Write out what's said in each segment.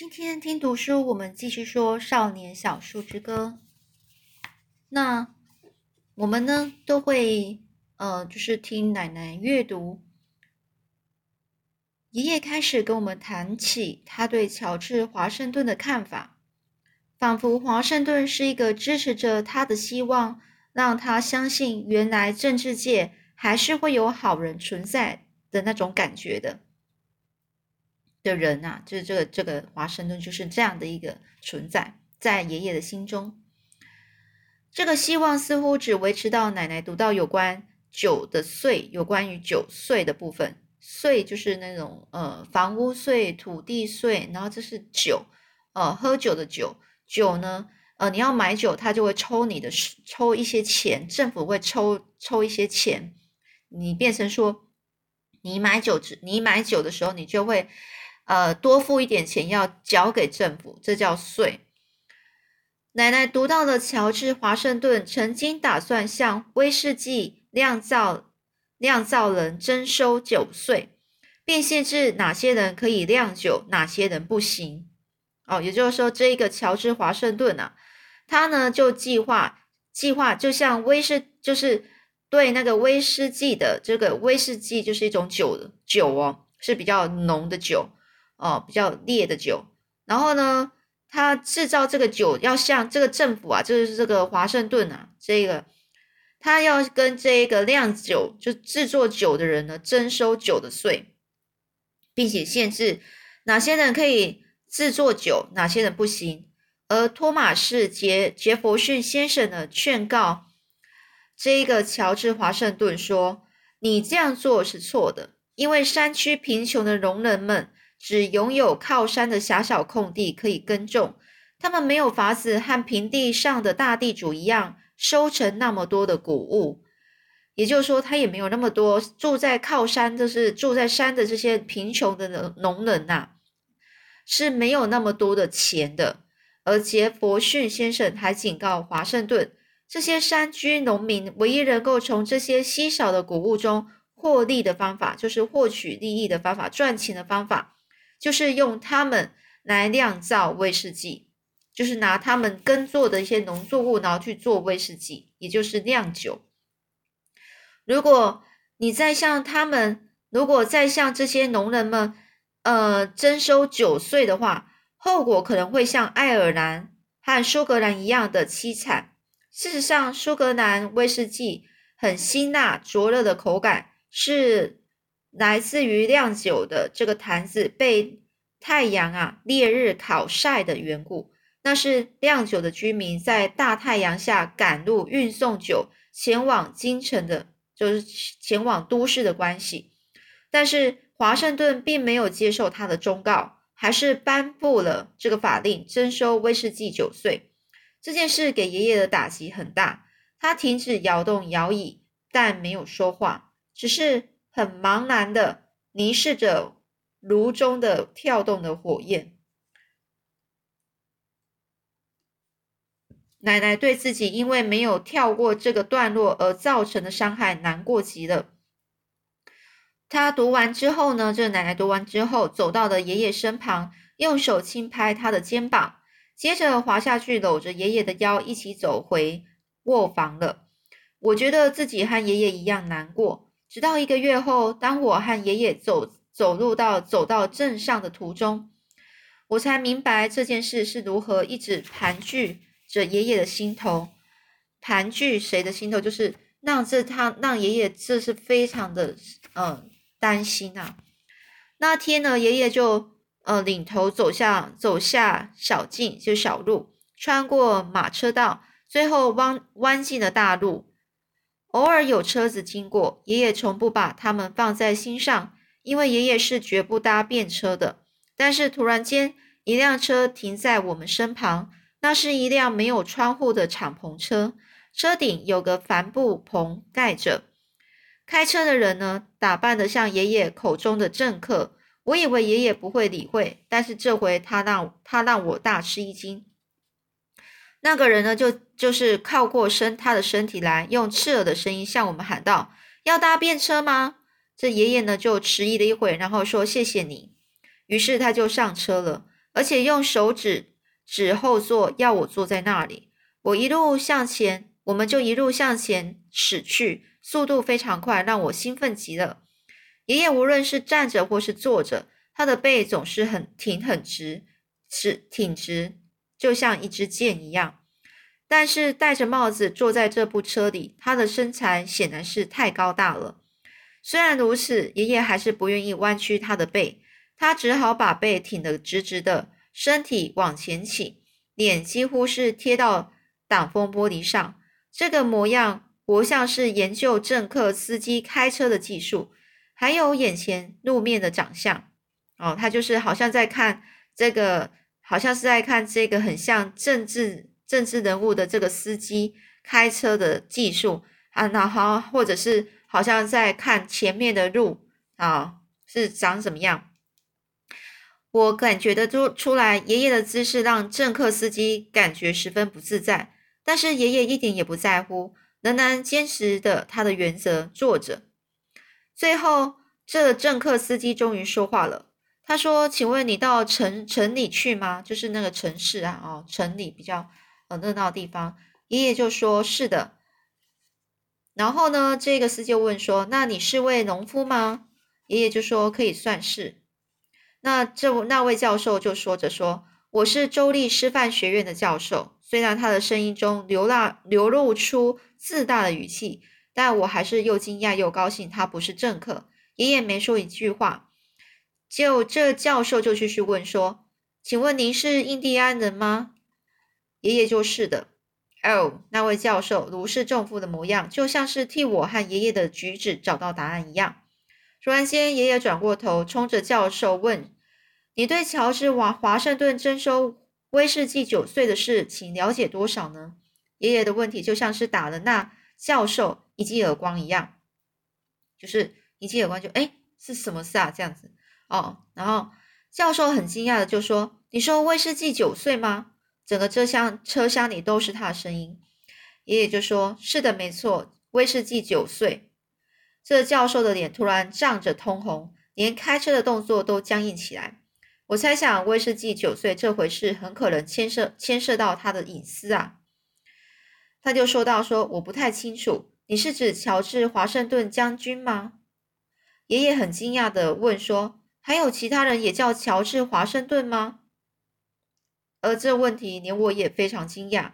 今天听读书，我们继续说《少年小树之歌》。那我们呢，都会呃，就是听奶奶阅读。爷爷开始跟我们谈起他对乔治华盛顿的看法，仿佛华盛顿是一个支持着他的希望，让他相信原来政治界还是会有好人存在的那种感觉的。的人呐，就是这个这个华盛顿就是这样的一个存在，在爷爷的心中，这个希望似乎只维持到奶奶读到有关九的税，有关于九税的部分，税就是那种呃房屋税、土地税，然后这是酒，呃喝酒的酒，酒呢，呃你要买酒，他就会抽你的抽一些钱，政府会抽抽一些钱，你变成说你买酒，你买酒的时候，你就会。呃，多付一点钱要交给政府，这叫税。奶奶读到了乔治华盛顿曾经打算向威士忌酿造酿造人征收酒税，并限制哪些人可以酿酒，哪些人不行。哦，也就是说，这一个乔治华盛顿啊，他呢就计划计划，就像威士，就是对那个威士忌的这个威士忌就是一种酒酒哦，是比较浓的酒。哦，比较烈的酒，然后呢，他制造这个酒要向这个政府啊，就是这个华盛顿啊，这个他要跟这个酿酒就制作酒的人呢征收酒的税，并且限制哪些人可以制作酒，哪些人不行。而托马士杰杰弗逊先生呢劝告这个乔治华盛顿说：“你这样做是错的，因为山区贫穷的农人们。”只拥有靠山的狭小空地可以耕种，他们没有法子和平地上的大地主一样收成那么多的谷物。也就是说，他也没有那么多住在靠山，就是住在山的这些贫穷的农农人呐，是没有那么多的钱的。而杰弗逊先生还警告华盛顿，这些山居农民唯一能够从这些稀少的谷物中获利的方法，就是获取利益的方法，赚钱的方法。就是用它们来酿造威士忌，就是拿他们耕作的一些农作物，然后去做威士忌，也就是酿酒。如果你再向他们，如果再向这些农人们，呃，征收酒税的话，后果可能会像爱尔兰和苏格兰一样的凄惨。事实上，苏格兰威士忌很辛辣灼热的口感是。来自于酿酒的这个坛子被太阳啊烈日烤晒的缘故，那是酿酒的居民在大太阳下赶路运送酒前往京城的，就是前往都市的关系。但是华盛顿并没有接受他的忠告，还是颁布了这个法令，征收威士忌酒税。这件事给爷爷的打击很大，他停止摇动摇椅，但没有说话，只是。很茫然的凝视着炉中的跳动的火焰，奶奶对自己因为没有跳过这个段落而造成的伤害难过极了。她读完之后呢，这奶奶读完之后，走到了爷爷身旁，用手轻拍他的肩膀，接着滑下去搂着爷爷的腰，一起走回卧房了。我觉得自己和爷爷一样难过。直到一个月后，当我和爷爷走走路到走到镇上的途中，我才明白这件事是如何一直盘踞着爷爷的心头。盘踞谁的心头？就是让这他让爷爷这是非常的呃担心啊。那天呢，爷爷就呃领头走下走下小径，就小路，穿过马车道，最后弯弯进了大路。偶尔有车子经过，爷爷从不把他们放在心上，因为爷爷是绝不搭便车的。但是突然间，一辆车停在我们身旁，那是一辆没有窗户的敞篷车，车顶有个帆布棚盖着。开车的人呢，打扮得像爷爷口中的政客。我以为爷爷不会理会，但是这回他让他让我大吃一惊。那个人呢，就就是靠过身他的身体来，用刺耳的声音向我们喊道：“要搭便车吗？”这爷爷呢就迟疑了一会，然后说：“谢谢你。”于是他就上车了。而且用手指指后座，要我坐在那里。我一路向前，我们就一路向前驶去，速度非常快，让我兴奋极了。爷爷无论是站着或是坐着，他的背总是很挺很直，是挺直，就像一支箭一样。但是戴着帽子坐在这部车里，他的身材显然是太高大了。虽然如此，爷爷还是不愿意弯曲他的背，他只好把背挺得直直的，身体往前倾，脸几乎是贴到挡风玻璃上。这个模样活像是研究政客司机开车的技术，还有眼前路面的长相。哦，他就是好像在看这个，好像是在看这个很像政治。政治人物的这个司机开车的技术啊，然后或者是好像在看前面的路啊，是长什么样？我感觉得出出来，爷爷的姿势让政客司机感觉十分不自在，但是爷爷一点也不在乎，仍然坚持的他的原则坐着。最后，这政客司机终于说话了，他说：“请问你到城城里去吗？就是那个城市啊，哦，城里比较。”呃热闹的地方，爷爷就说：“是的。”然后呢，这个司机问说：“那你是位农夫吗？”爷爷就说：“可以算是。”那这那位教授就说着说：“我是州立师范学院的教授。”虽然他的声音中流露流露出自大的语气，但我还是又惊讶又高兴。他不是政客。爷爷没说一句话，就这教授就继续问说：“请问您是印第安人吗？”爷爷就是的。哦，那位教授如释重负的模样，就像是替我和爷爷的举止找到答案一样。突然间，爷爷转过头，冲着教授问：“你对乔治华华盛顿征收威士忌九岁的事情了解多少呢？”爷爷的问题就像是打了那教授一记耳光一样，就是一记耳光，就哎，是什么事啊？这样子哦。然后教授很惊讶的就说：“你说威士忌九岁吗？”整个车厢车厢里都是他的声音，爷爷就说：“是的，没错，威士忌九岁。”这教授的脸突然涨着通红，连开车的动作都僵硬起来。我猜想，威士忌九岁这回事很可能牵涉牵涉到他的隐私啊。他就说到：“说我不太清楚，你是指乔治华盛顿将军吗？”爷爷很惊讶的问说：“还有其他人也叫乔治华盛顿吗？”而这问题连我也非常惊讶。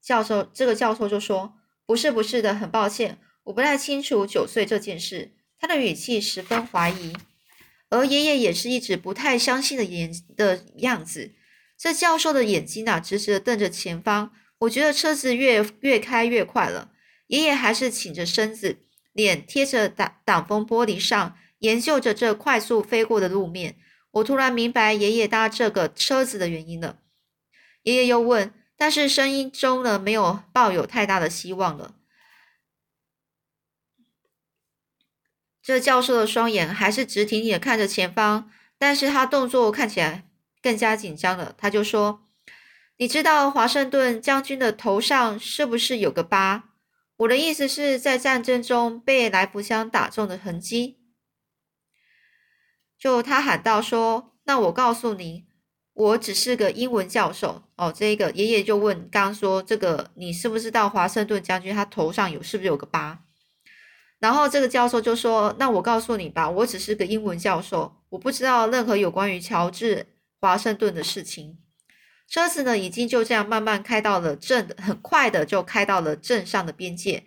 教授，这个教授就说：“不是，不是的，很抱歉，我不太清楚九岁这件事。”他的语气十分怀疑，而爷爷也是一直不太相信的眼的样子。这教授的眼睛啊，直直的瞪着前方。我觉得车子越越开越快了，爷爷还是挺着身子，脸贴着挡挡风玻璃上，研究着这快速飞过的路面。我突然明白爷爷搭这个车子的原因了。爷爷又问，但是声音中呢，没有抱有太大的希望了。这教授的双眼还是直挺挺的看着前方，但是他动作看起来更加紧张了。他就说：“你知道华盛顿将军的头上是不是有个疤？我的意思是在战争中被来福枪打中的痕迹。”就他喊道：“说，那我告诉你。”我只是个英文教授哦，这个爷爷就问，刚说这个你是不是到华盛顿将军他头上有是不是有个疤？然后这个教授就说，那我告诉你吧，我只是个英文教授，我不知道任何有关于乔治华盛顿的事情。车子呢，已经就这样慢慢开到了镇，很快的就开到了镇上的边界。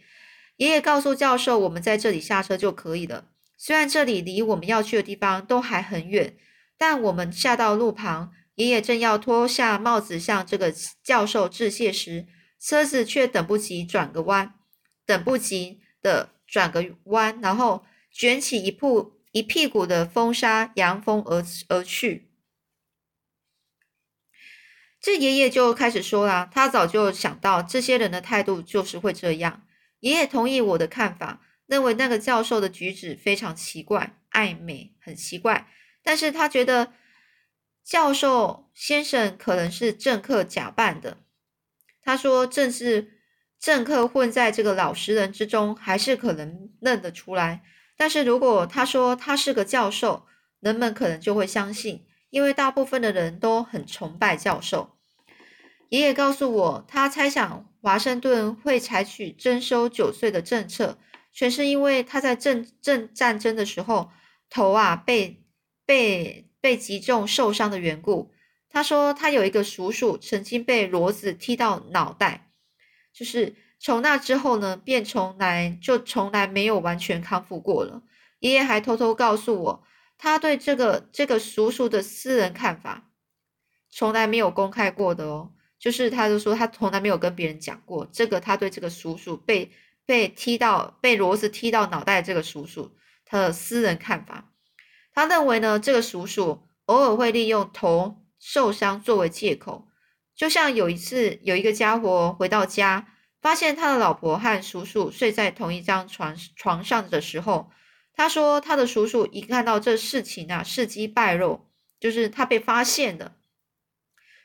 爷爷告诉教授，我们在这里下车就可以了。虽然这里离我们要去的地方都还很远，但我们下到路旁。爷爷正要脱下帽子向这个教授致谢时，车子却等不及转个弯，等不及的转个弯，然后卷起一铺一屁股的风沙，扬风而而去。这爷爷就开始说了，他早就想到这些人的态度就是会这样。爷爷同意我的看法，认为那个教授的举止非常奇怪、暧昧，很奇怪，但是他觉得。教授先生可能是政客假扮的。他说：“正是政客混在这个老实人之中，还是可能认得出来。但是如果他说他是个教授，人们可能就会相信。因为大部分的人都很崇拜教授。爷爷告诉我，他猜想华盛顿会采取征收九岁的政策，全是因为他在正正战争的时候头啊被被被击中受伤的缘故。他说他有一个叔叔曾经被骡子踢到脑袋，就是从那之后呢，便从来就从来没有完全康复过了。爷爷还偷偷告诉我，他对这个这个叔叔的私人看法，从来没有公开过的哦。就是他就说他从来没有跟别人讲过这个，他对这个叔叔被被踢到被骡子踢到脑袋这个叔叔他的私人看法。他认为呢，这个叔叔偶尔会利用头受伤作为借口，就像有一次有一个家伙回到家，发现他的老婆和叔叔睡在同一张床床上的时候。他说：“他的叔叔一看到这事情啊，事机败露，就是他被发现了，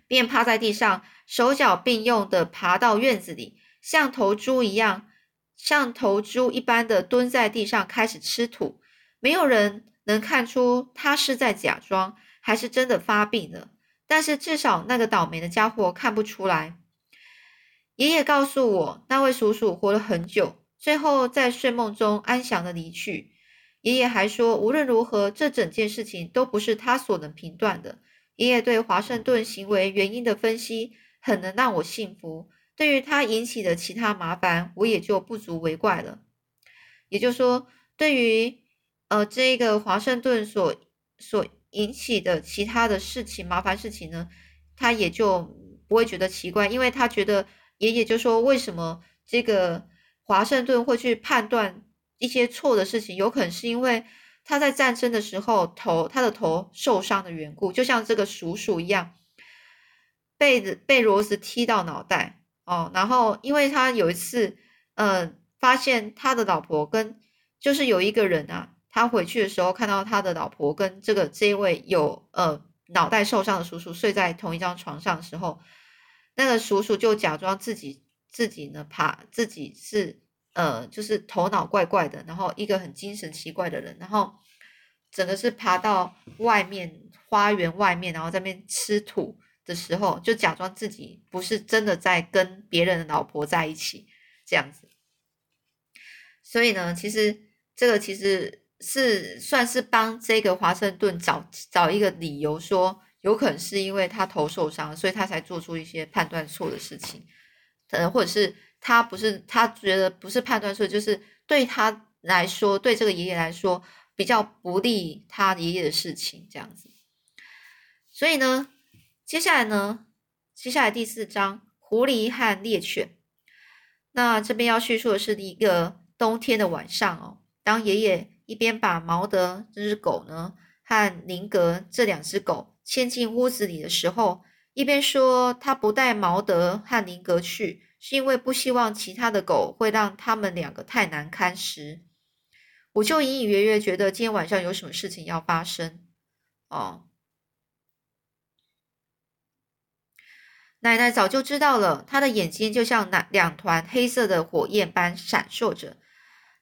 便趴在地上，手脚并用的爬到院子里，像头猪一样，像头猪一般的蹲在地上开始吃土。没有人能看出他是在假装，还是真的发病了。但是至少那个倒霉的家伙看不出来。爷爷告诉我，那位叔叔活了很久，最后在睡梦中安详的离去。”爷爷还说，无论如何，这整件事情都不是他所能评断的。爷爷对华盛顿行为原因的分析很能让我信服。对于他引起的其他麻烦，我也就不足为怪了。也就是说，对于呃这个华盛顿所所引起的其他的事情麻烦事情呢，他也就不会觉得奇怪，因为他觉得爷爷就说，为什么这个华盛顿会去判断？一些错的事情，有可能是因为他在战争的时候头他的头受伤的缘故，就像这个鼠鼠一样，被被螺丝踢到脑袋哦。然后因为他有一次，嗯，发现他的老婆跟就是有一个人啊，他回去的时候看到他的老婆跟这个这位有呃脑袋受伤的叔叔睡在同一张床上的时候，那个叔叔就假装自己自己呢怕自己是。呃，就是头脑怪怪的，然后一个很精神奇怪的人，然后整个是爬到外面花园外面，然后在那边吃土的时候，就假装自己不是真的在跟别人的老婆在一起这样子。所以呢，其实这个其实是算是帮这个华盛顿找找一个理由，说有可能是因为他头受伤，所以他才做出一些判断错的事情，呃，或者是。他不是，他觉得不是判断错，就是对他来说，对这个爷爷来说比较不利他爷爷的事情这样子。所以呢，接下来呢，接下来第四章狐狸和猎犬。那这边要叙述的是一个冬天的晚上哦，当爷爷一边把毛德这只狗呢和林格这两只狗牵进屋子里的时候，一边说他不带毛德和林格去。是因为不希望其他的狗会让他们两个太难堪时，我就隐隐约约觉得今天晚上有什么事情要发生。哦，奶奶早就知道了，她的眼睛就像那两团黑色的火焰般闪烁着。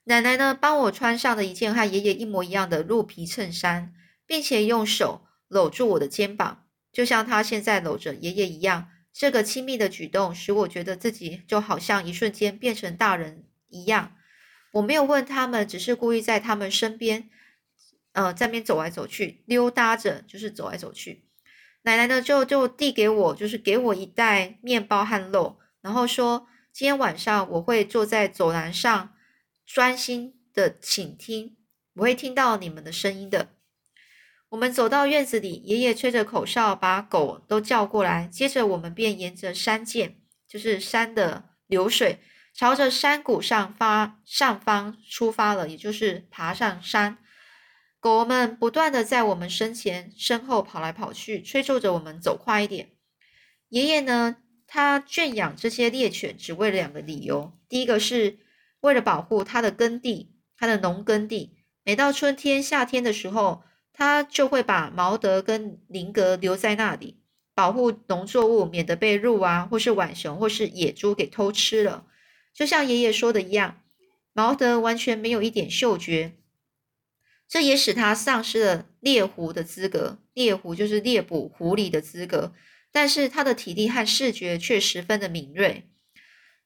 奶奶呢，帮我穿上了一件和爷爷一模一样的鹿皮衬衫，并且用手搂住我的肩膀，就像她现在搂着爷爷一样。这个亲密的举动使我觉得自己就好像一瞬间变成大人一样。我没有问他们，只是故意在他们身边，呃，在边走来走去，溜达着，就是走来走去。奶奶呢，就就递给我，就是给我一袋面包和肉，然后说：“今天晚上我会坐在走廊上，专心的倾听，我会听到你们的声音的。”我们走到院子里，爷爷吹着口哨，把狗都叫过来。接着，我们便沿着山涧，就是山的流水，朝着山谷上发上方出发了，也就是爬上山。狗狗们不断的在我们身前、身后跑来跑去，催促着我们走快一点。爷爷呢，他圈养这些猎犬，只为了两个理由：第一个是为了保护他的耕地，他的农耕地。每到春天、夏天的时候，他就会把毛德跟林格留在那里，保护农作物，免得被鹿啊，或是浣熊，或是野猪给偷吃了。就像爷爷说的一样，毛德完全没有一点嗅觉。这也使他丧失了猎狐的资格。猎狐就是猎捕狐狸的资格，但是他的体力和视觉却十分的敏锐，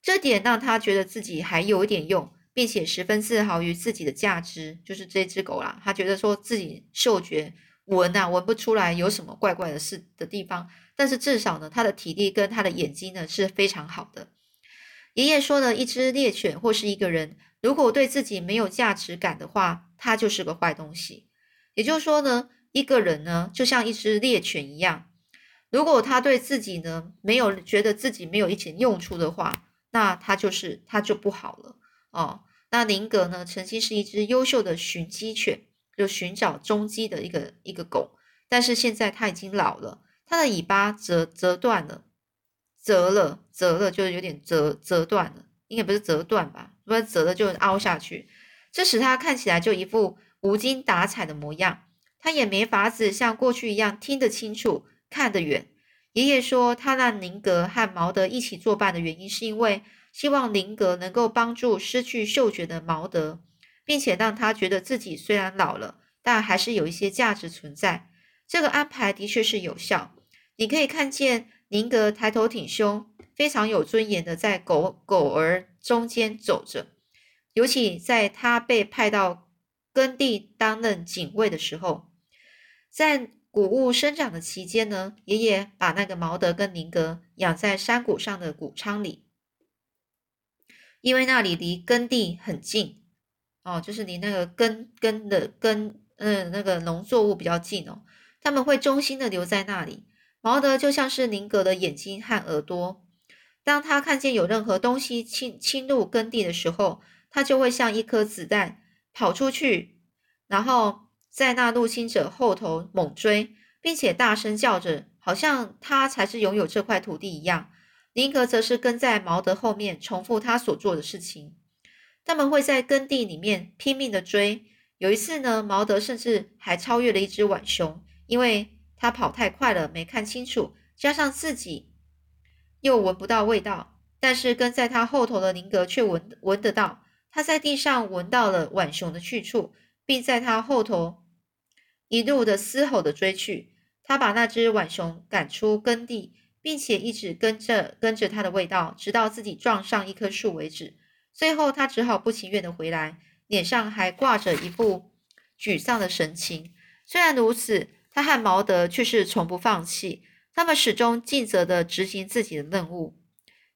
这点让他觉得自己还有一点用，并且十分自豪于自己的价值。就是这只狗啦，他觉得说自己嗅觉闻啊闻不出来有什么怪怪的事的地方，但是至少呢，他的体力跟他的眼睛呢是非常好的。爷爷说呢，一只猎犬或是一个人，如果对自己没有价值感的话，他就是个坏东西。也就是说呢。一个人呢，就像一只猎犬一样，如果他对自己呢没有觉得自己没有一点用处的话，那他就是他就不好了哦。那林格呢，曾经是一只优秀的寻鸡犬，就寻找踪迹的一个一个狗，但是现在它已经老了，它的尾巴折折断了，折了折了，就是有点折折断了，应该不是折断吧？不然折的就凹下去，这使他看起来就一副无精打采的模样。他也没法子像过去一样听得清楚、看得远。爷爷说，他让林格和毛德一起作伴的原因，是因为希望林格能够帮助失去嗅觉的毛德，并且让他觉得自己虽然老了，但还是有一些价值存在。这个安排的确是有效。你可以看见林格抬头挺胸，非常有尊严的在狗狗儿中间走着，尤其在他被派到耕地担任警卫的时候。在谷物生长的期间呢，爷爷把那个毛德跟宁格养在山谷上的谷仓里，因为那里离耕地很近哦，就是离那个根根的根，嗯，那个农作物比较近哦。他们会忠心的留在那里。毛德就像是宁格的眼睛和耳朵，当他看见有任何东西侵侵入耕地的时候，他就会像一颗子弹跑出去，然后。在那入侵者后头猛追，并且大声叫着，好像他才是拥有这块土地一样。林格则是跟在毛德后面，重复他所做的事情。他们会在耕地里面拼命的追。有一次呢，毛德甚至还超越了一只浣熊，因为他跑太快了，没看清楚，加上自己又闻不到味道。但是跟在他后头的林格却闻闻得到，他在地上闻到了浣熊的去处，并在他后头。一路的嘶吼的追去，他把那只浣熊赶出耕地，并且一直跟着跟着它的味道，直到自己撞上一棵树为止。最后，他只好不情愿的回来，脸上还挂着一副沮丧的神情。虽然如此，他和毛德却是从不放弃，他们始终尽责地执行自己的任务。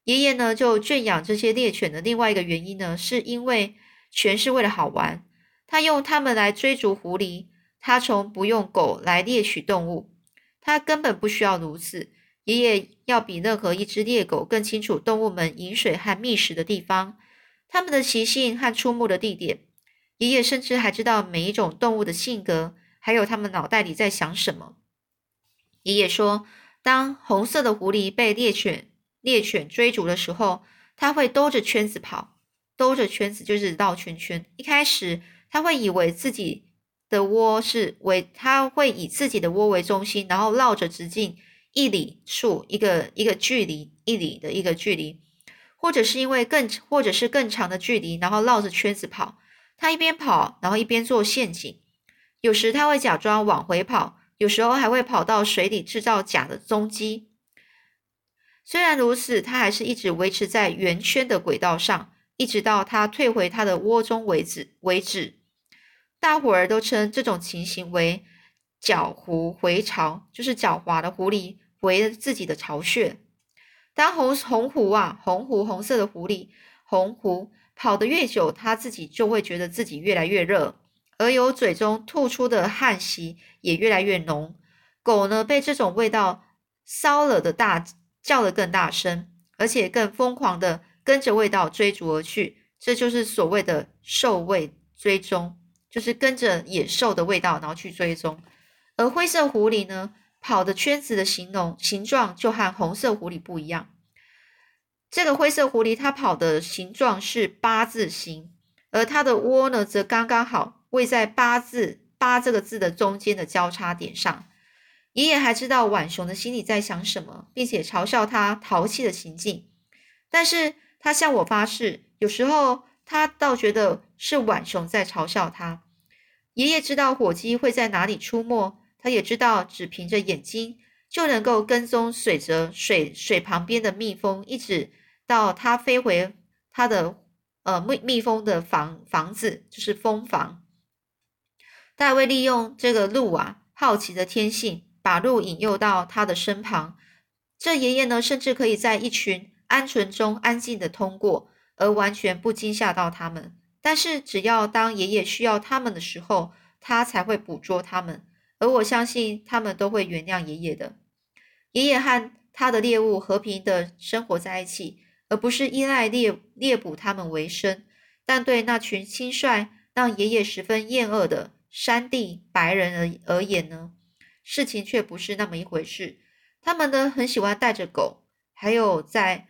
爷爷呢，就圈养这些猎犬的另外一个原因呢，是因为全是为了好玩。他用它们来追逐狐狸。他从不用狗来猎取动物，他根本不需要如此。爷爷要比任何一只猎狗更清楚动物们饮水和觅食的地方，它们的习性和出没的地点。爷爷甚至还知道每一种动物的性格，还有它们脑袋里在想什么。爷爷说，当红色的狐狸被猎犬猎犬追逐的时候，它会兜着圈子跑，兜着圈子就是绕圈圈。一开始，他会以为自己。的窝是为，它会以自己的窝为中心，然后绕着直径一里处一个一个距离一里的一个距离，或者是因为更或者是更长的距离，然后绕着圈子跑。它一边跑，然后一边做陷阱。有时它会假装往回跑，有时候还会跑到水里制造假的踪迹。虽然如此，它还是一直维持在圆圈的轨道上，一直到它退回它的窝中为止为止。大伙儿都称这种情形为“狡狐回巢”，就是狡猾的狐狸回自己的巢穴。当红红狐啊，红狐红色的狐狸，红狐跑得越久，它自己就会觉得自己越来越热，而由嘴中吐出的汗息也越来越浓。狗呢，被这种味道骚了的大叫得更大声，而且更疯狂的跟着味道追逐而去。这就是所谓的兽味追踪。就是跟着野兽的味道，然后去追踪。而灰色狐狸呢，跑的圈子的形容形状就和红色狐狸不一样。这个灰色狐狸它跑的形状是八字形，而它的窝呢，则刚刚好位在八字八这个字的中间的交叉点上。爷爷还知道浣熊的心里在想什么，并且嘲笑它淘气的行径。但是他向我发誓，有时候。他倒觉得是浣熊在嘲笑他。爷爷知道火鸡会在哪里出没，他也知道只凭着眼睛就能够跟踪水着水水旁边的蜜蜂，一直到它飞回它的呃蜜蜜蜂的房房子，就是蜂房。大卫利用这个鹿啊好奇的天性，把鹿引诱到他的身旁。这爷爷呢，甚至可以在一群鹌鹑中安静的通过，而完全不惊吓到他们。但是，只要当爷爷需要他们的时候，他才会捕捉他们。而我相信，他们都会原谅爷爷的。爷爷和他的猎物和平的生活在一起，而不是依赖猎猎捕他们为生。但对那群轻率、让爷爷十分厌恶的山地白人而而言呢，事情却不是那么一回事。他们呢，很喜欢带着狗，还有在。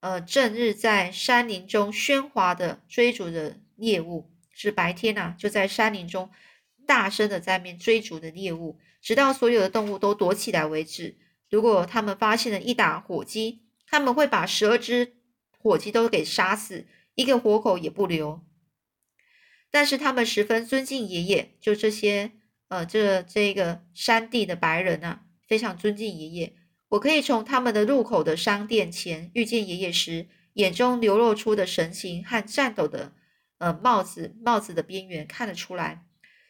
呃，正日在山林中喧哗的追逐着猎物，是白天呐，就在山林中大声的在面追逐的猎物，直到所有的动物都躲起来为止。如果他们发现了一打火鸡，他们会把十二只火鸡都给杀死，一个活口也不留。但是他们十分尊敬爷爷，就这些呃，这这个山地的白人呐，非常尊敬爷爷。我可以从他们的入口的商店前遇见爷爷时，眼中流露出的神情和颤抖的呃帽子帽子的边缘看得出来。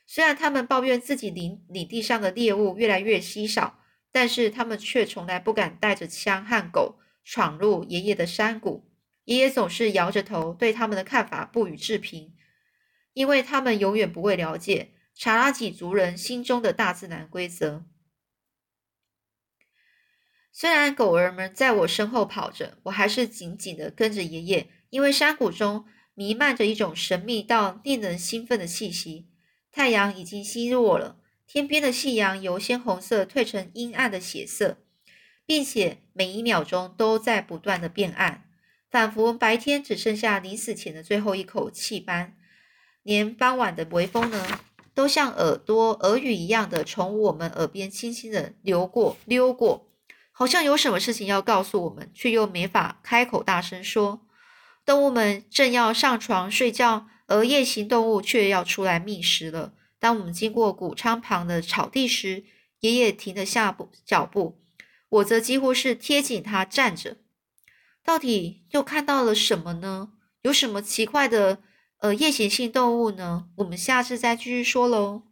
虽然他们抱怨自己领领地上的猎物越来越稀少，但是他们却从来不敢带着枪和狗闯入爷爷的山谷。爷爷总是摇着头，对他们的看法不予置评，因为他们永远不会了解查拉吉族人心中的大自然规则。虽然狗儿们在我身后跑着，我还是紧紧地跟着爷爷，因为山谷中弥漫着一种神秘到令人兴奋的气息。太阳已经西落了，天边的夕阳由鲜红色褪成阴暗的血色，并且每一秒钟都在不断的变暗，仿佛白天只剩下临死前的最后一口气般。连傍晚的微风呢，都像耳朵耳语一样的从我们耳边轻轻的流过、溜过。好像有什么事情要告诉我们，却又没法开口大声说。动物们正要上床睡觉，而夜行动物却要出来觅食了。当我们经过谷仓旁的草地时，爷爷停了下步脚步，我则几乎是贴紧他站着。到底又看到了什么呢？有什么奇怪的呃夜行性动物呢？我们下次再继续说喽。